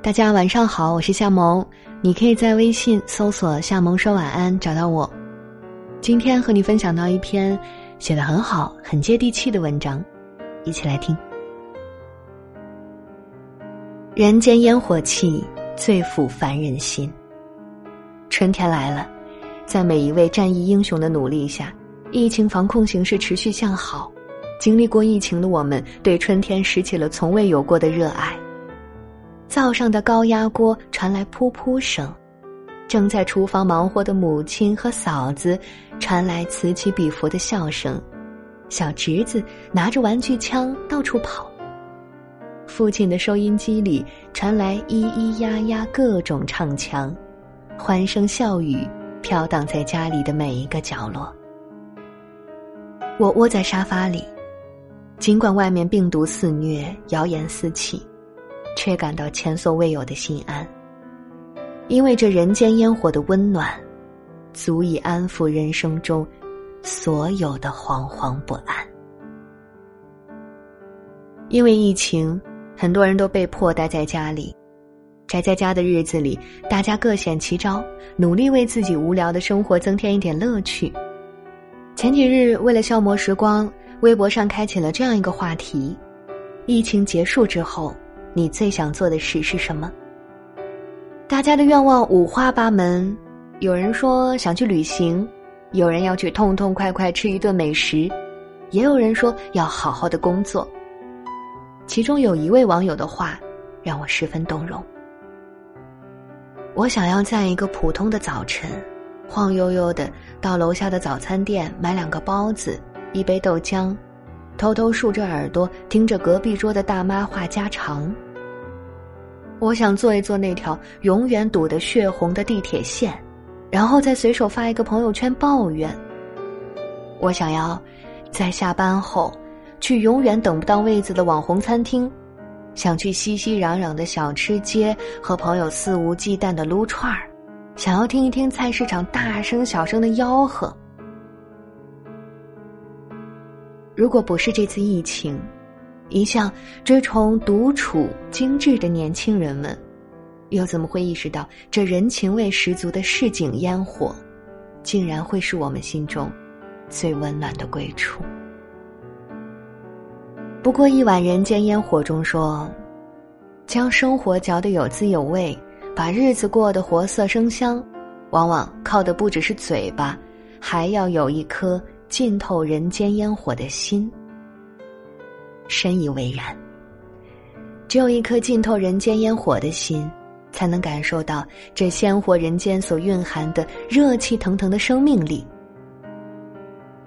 大家晚上好，我是夏萌，你可以在微信搜索“夏萌说晚安”找到我。今天和你分享到一篇写的很好、很接地气的文章，一起来听。人间烟火气最抚凡人心。春天来了，在每一位战役英雄的努力下，疫情防控形势持续向好。经历过疫情的我们，对春天拾起了从未有过的热爱。灶上的高压锅传来噗噗声，正在厨房忙活的母亲和嫂子传来此起彼伏的笑声，小侄子拿着玩具枪到处跑。父亲的收音机里传来咿咿呀呀各种唱腔，欢声笑语飘荡在家里的每一个角落。我窝在沙发里，尽管外面病毒肆虐，谣言四起。却感到前所未有的心安，因为这人间烟火的温暖，足以安抚人生中所有的惶惶不安。因为疫情，很多人都被迫待在家里，宅在家的日子里，大家各显其招，努力为自己无聊的生活增添一点乐趣。前几日，为了消磨时光，微博上开启了这样一个话题：疫情结束之后。你最想做的事是什么？大家的愿望五花八门，有人说想去旅行，有人要去痛痛快快吃一顿美食，也有人说要好好的工作。其中有一位网友的话，让我十分动容。我想要在一个普通的早晨，晃悠悠的到楼下的早餐店买两个包子，一杯豆浆。偷偷竖着耳朵听着隔壁桌的大妈话家常。我想坐一坐那条永远堵得血红的地铁线，然后再随手发一个朋友圈抱怨。我想要在下班后去永远等不到位子的网红餐厅，想去熙熙攘攘的小吃街和朋友肆无忌惮的撸串儿，想要听一听菜市场大声小声的吆喝。如果不是这次疫情，一向追崇独处精致的年轻人们，又怎么会意识到这人情味十足的市井烟火，竟然会是我们心中最温暖的归处？不过一碗人间烟火中说，将生活嚼得有滋有味，把日子过得活色生香，往往靠的不只是嘴巴，还要有一颗。浸透人间烟火的心，深以为然。只有一颗浸透人间烟火的心，才能感受到这鲜活人间所蕴含的热气腾腾的生命力。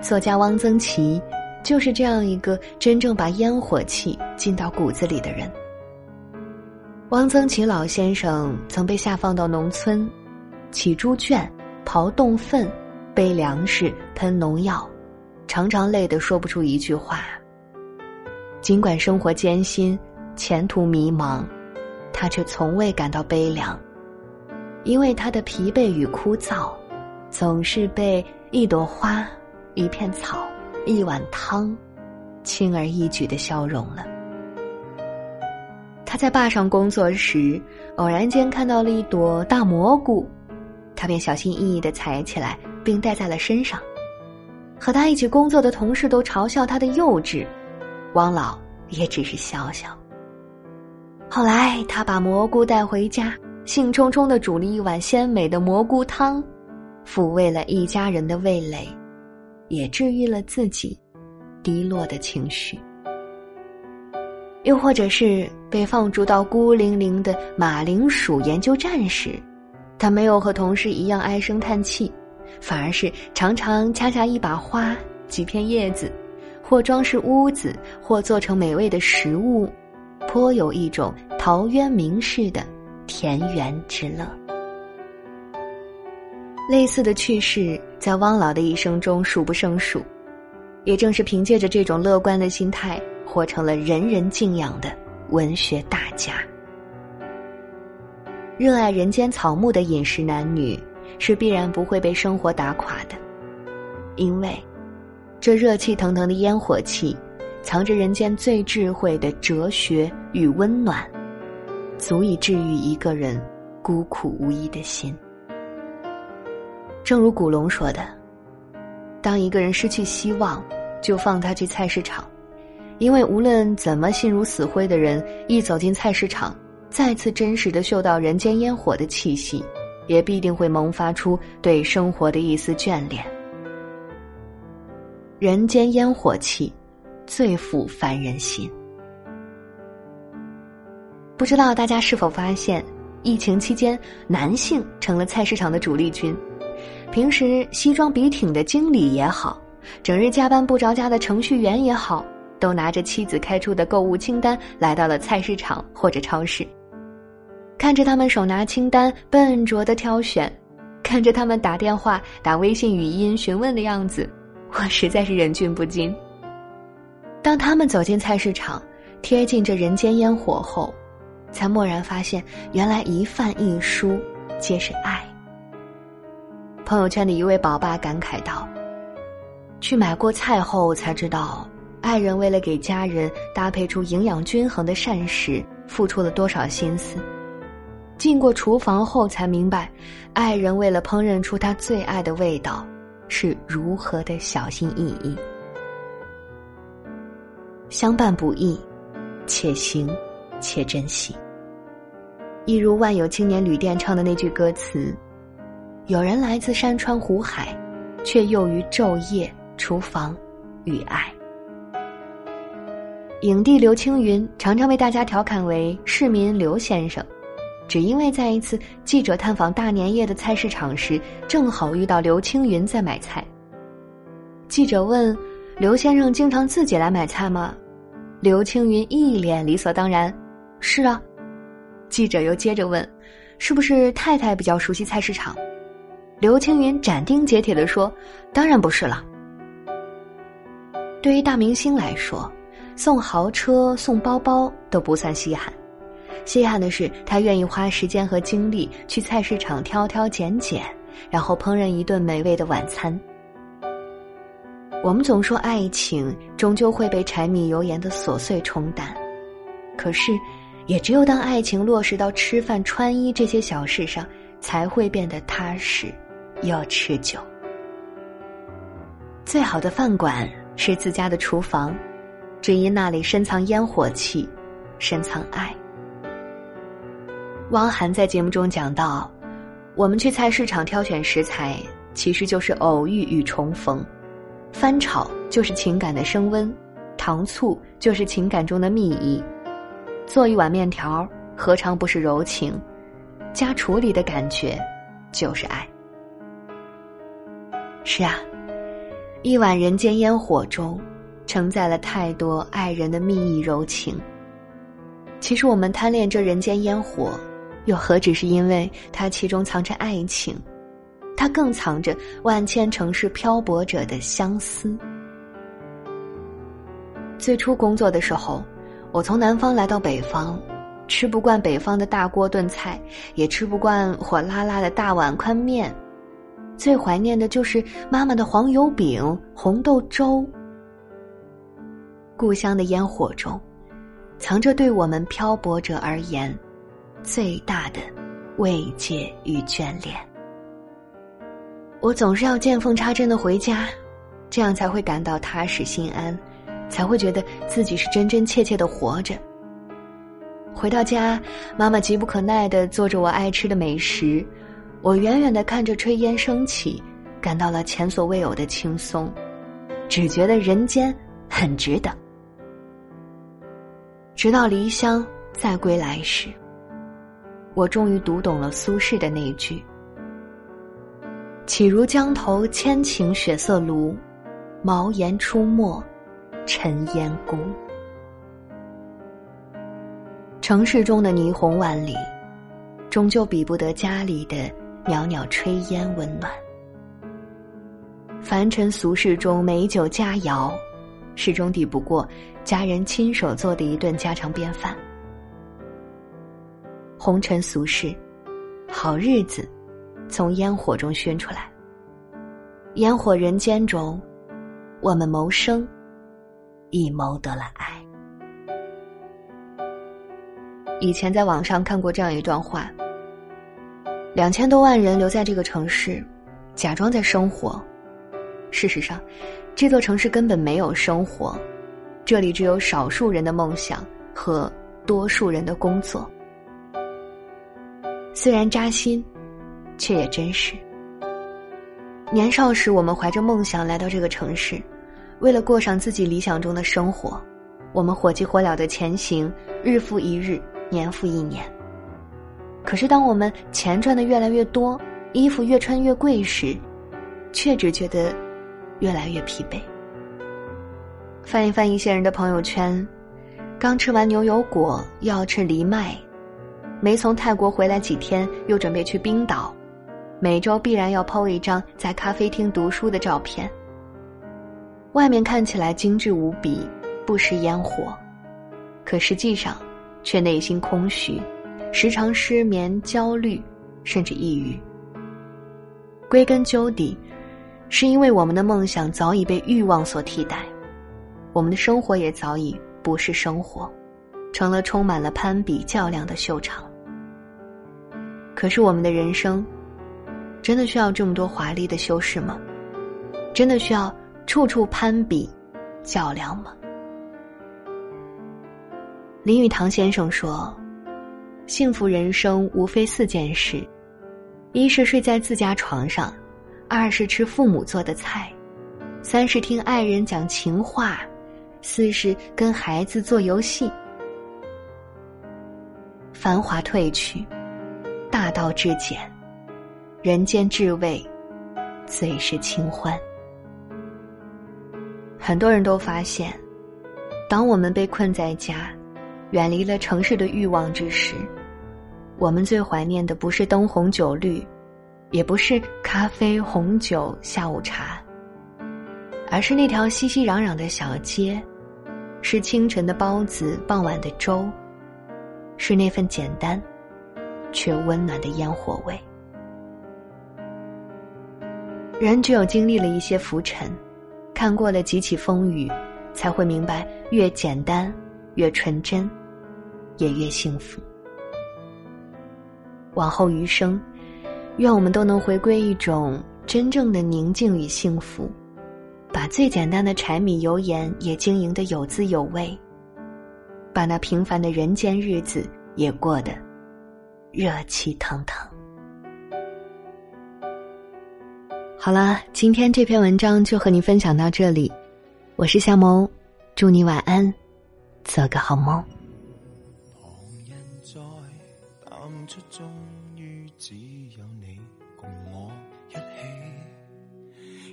作家汪曾祺就是这样一个真正把烟火气进到骨子里的人。汪曾祺老先生曾被下放到农村，起猪圈，刨洞粪。背粮食、喷农药，常常累得说不出一句话。尽管生活艰辛、前途迷茫，他却从未感到悲凉，因为他的疲惫与枯燥，总是被一朵花、一片草、一碗汤，轻而易举的消融了。他在坝上工作时，偶然间看到了一朵大蘑菇，他便小心翼翼的采起来。并带在了身上，和他一起工作的同事都嘲笑他的幼稚，汪老也只是笑笑。后来他把蘑菇带回家，兴冲冲的煮了一碗鲜美的蘑菇汤，抚慰了一家人的味蕾，也治愈了自己低落的情绪。又或者是被放逐到孤零零的马铃薯研究站时，他没有和同事一样唉声叹气。反而是常常掐下一把花、几片叶子，或装饰屋子，或做成美味的食物，颇有一种陶渊明式的田园之乐。类似的趣事在汪老的一生中数不胜数，也正是凭借着这种乐观的心态，活成了人人敬仰的文学大家。热爱人间草木的饮食男女。是必然不会被生活打垮的，因为这热气腾腾的烟火气，藏着人间最智慧的哲学与温暖，足以治愈一个人孤苦无依的心。正如古龙说的：“当一个人失去希望，就放他去菜市场，因为无论怎么心如死灰的人，一走进菜市场，再次真实的嗅到人间烟火的气息，也必定会萌发出对生活的一丝眷恋。人间烟火气，最抚凡人心。不知道大家是否发现，疫情期间，男性成了菜市场的主力军。”平时西装笔挺的经理也好，整日加班不着家的程序员也好，都拿着妻子开出的购物清单来到了菜市场或者超市。看着他们手拿清单笨拙的挑选，看着他们打电话、打微信语音询问的样子，我实在是忍俊不禁。当他们走进菜市场，贴近这人间烟火后，才蓦然发现，原来一饭一蔬皆是爱。朋友圈的一位宝爸感慨道：“去买过菜后才知道，爱人为了给家人搭配出营养均衡的膳食，付出了多少心思；进过厨房后才明白，爱人为了烹饪出他最爱的味道，是如何的小心翼翼。相伴不易，且行且珍惜。一如万有青年旅店唱的那句歌词。”有人来自山川湖海，却囿于昼夜、厨房与爱。影帝刘青云常常被大家调侃为“市民刘先生”，只因为在一次记者探访大年夜的菜市场时，正好遇到刘青云在买菜。记者问：“刘先生经常自己来买菜吗？”刘青云一脸理所当然：“是啊。”记者又接着问：“是不是太太比较熟悉菜市场？”刘青云斩钉截铁地说：“当然不是了。对于大明星来说，送豪车、送包包都不算稀罕，稀罕的是他愿意花时间和精力去菜市场挑挑拣拣，然后烹饪一顿美味的晚餐。我们总说爱情终究会被柴米油盐的琐碎冲淡，可是，也只有当爱情落实到吃饭、穿衣这些小事上，才会变得踏实。”又持久。最好的饭馆是自家的厨房，只因那里深藏烟火气，深藏爱。汪涵在节目中讲到，我们去菜市场挑选食材，其实就是偶遇与重逢；翻炒就是情感的升温，糖醋就是情感中的蜜意。做一碗面条，何尝不是柔情？家厨里的感觉，就是爱。是啊，一碗人间烟火中，承载了太多爱人的蜜意柔情。其实我们贪恋这人间烟火，又何止是因为它其中藏着爱情？它更藏着万千城市漂泊者的相思。最初工作的时候，我从南方来到北方，吃不惯北方的大锅炖菜，也吃不惯火辣辣的大碗宽面。最怀念的就是妈妈的黄油饼、红豆粥。故乡的烟火中，藏着对我们漂泊者而言最大的慰藉与眷恋。我总是要见缝插针的回家，这样才会感到踏实心安，才会觉得自己是真真切切的活着。回到家，妈妈急不可耐的做着我爱吃的美食。我远远的看着炊烟升起，感到了前所未有的轻松，只觉得人间很值得。直到离乡再归来时，我终于读懂了苏轼的那一句：“岂如江头千顷雪色庐，茅檐出没尘烟孤。”城市中的霓虹万里，终究比不得家里的。袅袅炊烟温暖，凡尘俗世中美酒佳肴，始终抵不过家人亲手做的一顿家常便饭。红尘俗世，好日子从烟火中熏出来。烟火人间中，我们谋生，已谋得了爱。以前在网上看过这样一段话：两千多万人留在这个城市，假装在生活，事实上，这座城市根本没有生活，这里只有少数人的梦想和多数人的工作。虽然扎心，却也真实。年少时，我们怀着梦想来到这个城市，为了过上自己理想中的生活，我们火急火燎的前行，日复一日，年复一年。可是，当我们钱赚的越来越多，衣服越穿越贵时，却只觉得越来越疲惫。翻一翻一些人的朋友圈，刚吃完牛油果，又要吃藜麦；没从泰国回来几天，又准备去冰岛。每周必然要 PO 一张在咖啡厅读书的照片。外面看起来精致无比，不食烟火，可实际上，却内心空虚，时常失眠、焦虑，甚至抑郁。归根究底，是因为我们的梦想早已被欲望所替代，我们的生活也早已不是生活，成了充满了攀比较量的秀场。可是我们的人生。真的需要这么多华丽的修饰吗？真的需要处处攀比、较量吗？林语堂先生说：“幸福人生无非四件事：一是睡在自家床上，二是吃父母做的菜，三是听爱人讲情话，四是跟孩子做游戏。繁华褪去，大道至简。”人间至味，最是清欢。很多人都发现，当我们被困在家，远离了城市的欲望之时，我们最怀念的不是灯红酒绿，也不是咖啡、红酒、下午茶，而是那条熙熙攘攘的小街，是清晨的包子、傍晚的粥，是那份简单却温暖的烟火味。人只有经历了一些浮沉，看过了几起风雨，才会明白，越简单，越纯真，也越幸福。往后余生，愿我们都能回归一种真正的宁静与幸福，把最简单的柴米油盐也经营的有滋有味，把那平凡的人间日子也过得热气腾腾。好啦，今天这篇文章就和你分享到这里，我是夏萌，祝你晚安，做个好梦。旁人在淡出，终于只有你共我一起，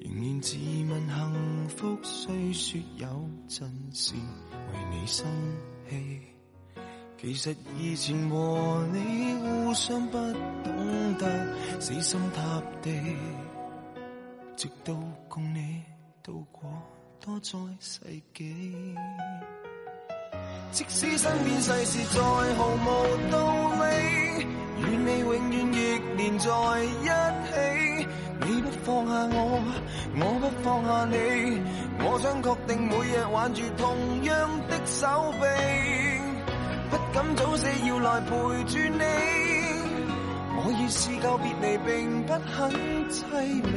仍然自问幸福，虽说有阵时为你生气，其实以前和你互相不懂得死心塌地。直到共你度过多载世纪，即使身边世事再毫无道理，与你永远亦连在一起。你不放下我，我不放下你，我想确定每日挽住同样的手臂，不敢早死要来陪住你。我已试够别离，并不很凄美。